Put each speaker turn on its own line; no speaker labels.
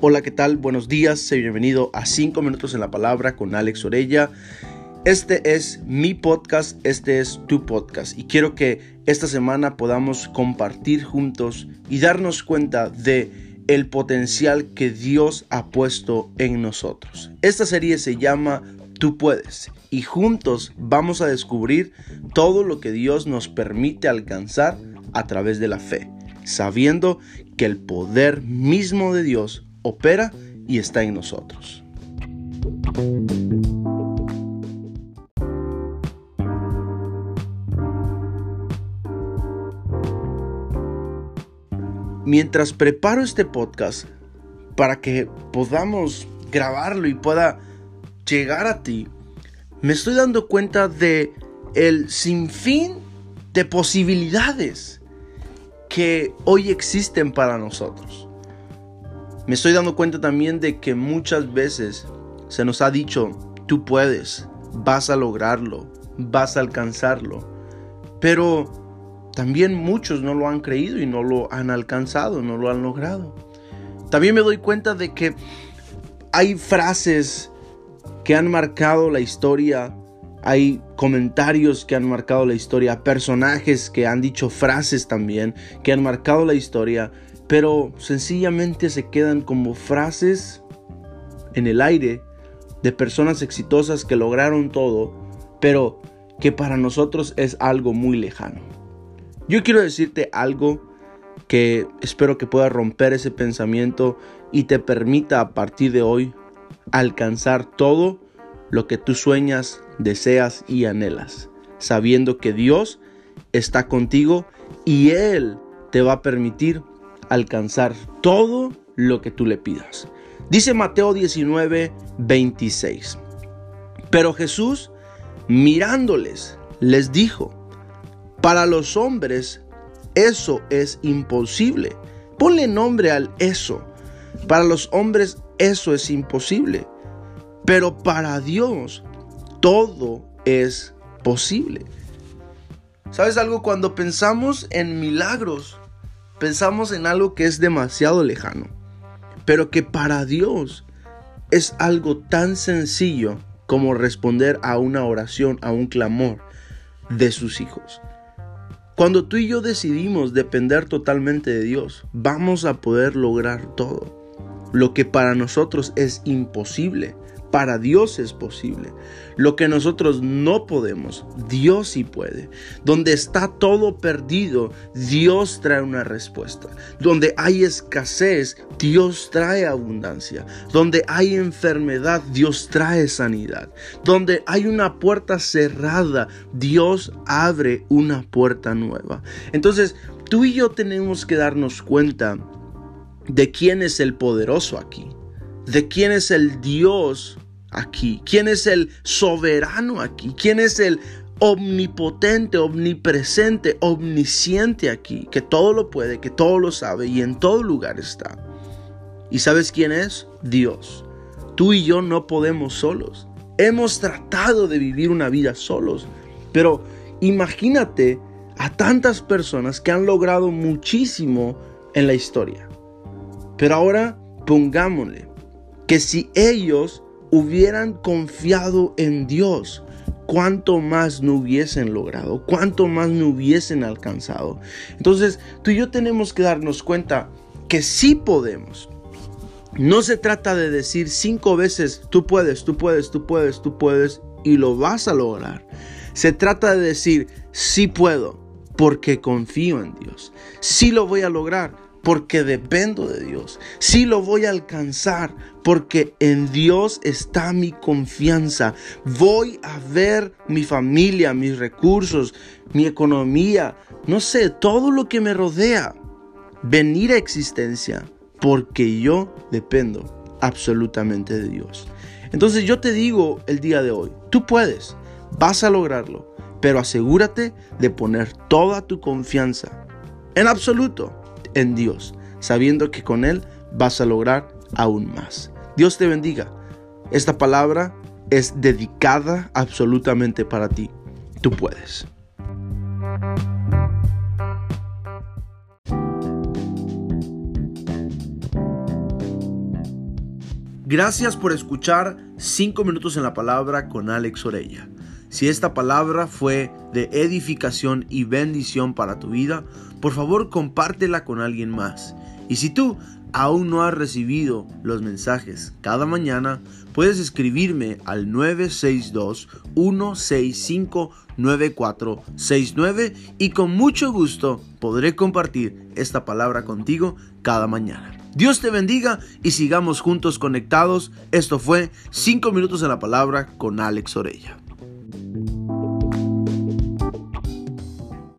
Hola, ¿qué tal? Buenos días, bienvenido a 5 minutos en la palabra con Alex Orella. Este es mi podcast, este es tu podcast y quiero que esta semana podamos compartir juntos y darnos cuenta de el potencial que Dios ha puesto en nosotros. Esta serie se llama Tú puedes y juntos vamos a descubrir todo lo que Dios nos permite alcanzar a través de la fe, sabiendo que el poder mismo de Dios opera y está en nosotros. Mientras preparo este podcast para que podamos grabarlo y pueda llegar a ti, me estoy dando cuenta de el sinfín de posibilidades que hoy existen para nosotros. Me estoy dando cuenta también de que muchas veces se nos ha dicho, tú puedes, vas a lograrlo, vas a alcanzarlo. Pero también muchos no lo han creído y no lo han alcanzado, no lo han logrado. También me doy cuenta de que hay frases que han marcado la historia, hay comentarios que han marcado la historia, personajes que han dicho frases también que han marcado la historia pero sencillamente se quedan como frases en el aire de personas exitosas que lograron todo, pero que para nosotros es algo muy lejano. Yo quiero decirte algo que espero que pueda romper ese pensamiento y te permita a partir de hoy alcanzar todo lo que tú sueñas, deseas y anhelas, sabiendo que Dios está contigo y Él te va a permitir alcanzar todo lo que tú le pidas. Dice Mateo 19, 26. Pero Jesús, mirándoles, les dijo, para los hombres eso es imposible. Ponle nombre al eso. Para los hombres eso es imposible. Pero para Dios todo es posible. ¿Sabes algo? Cuando pensamos en milagros, pensamos en algo que es demasiado lejano, pero que para Dios es algo tan sencillo como responder a una oración, a un clamor de sus hijos. Cuando tú y yo decidimos depender totalmente de Dios, vamos a poder lograr todo. Lo que para nosotros es imposible, para Dios es posible. Lo que nosotros no podemos, Dios sí puede. Donde está todo perdido, Dios trae una respuesta. Donde hay escasez, Dios trae abundancia. Donde hay enfermedad, Dios trae sanidad. Donde hay una puerta cerrada, Dios abre una puerta nueva. Entonces, tú y yo tenemos que darnos cuenta de quién es el poderoso aquí de quién es el Dios aquí, quién es el soberano aquí, quién es el omnipotente, omnipresente, omnisciente aquí, que todo lo puede, que todo lo sabe y en todo lugar está. ¿Y sabes quién es? Dios. Tú y yo no podemos solos. Hemos tratado de vivir una vida solos, pero imagínate a tantas personas que han logrado muchísimo en la historia. Pero ahora pongámosle que si ellos hubieran confiado en Dios, cuánto más no hubiesen logrado, cuánto más no hubiesen alcanzado. Entonces, tú y yo tenemos que darnos cuenta que sí podemos. No se trata de decir cinco veces, tú puedes, tú puedes, tú puedes, tú puedes, y lo vas a lograr. Se trata de decir, sí puedo, porque confío en Dios. Sí lo voy a lograr, porque dependo de Dios. Sí lo voy a alcanzar porque en Dios está mi confianza. Voy a ver mi familia, mis recursos, mi economía, no sé, todo lo que me rodea venir a existencia porque yo dependo absolutamente de Dios. Entonces yo te digo el día de hoy, tú puedes, vas a lograrlo, pero asegúrate de poner toda tu confianza en absoluto en Dios, sabiendo que con Él vas a lograr aún más. Dios te bendiga. Esta palabra es dedicada absolutamente para ti. Tú puedes. Gracias por escuchar 5 minutos en la palabra con Alex Orella. Si esta palabra fue de edificación y bendición para tu vida, por favor compártela con alguien más. Y si tú aún no has recibido los mensajes cada mañana, puedes escribirme al 962-165-9469 y con mucho gusto podré compartir esta palabra contigo cada mañana. Dios te bendiga y sigamos juntos conectados. Esto fue 5 minutos en la palabra con Alex Orella.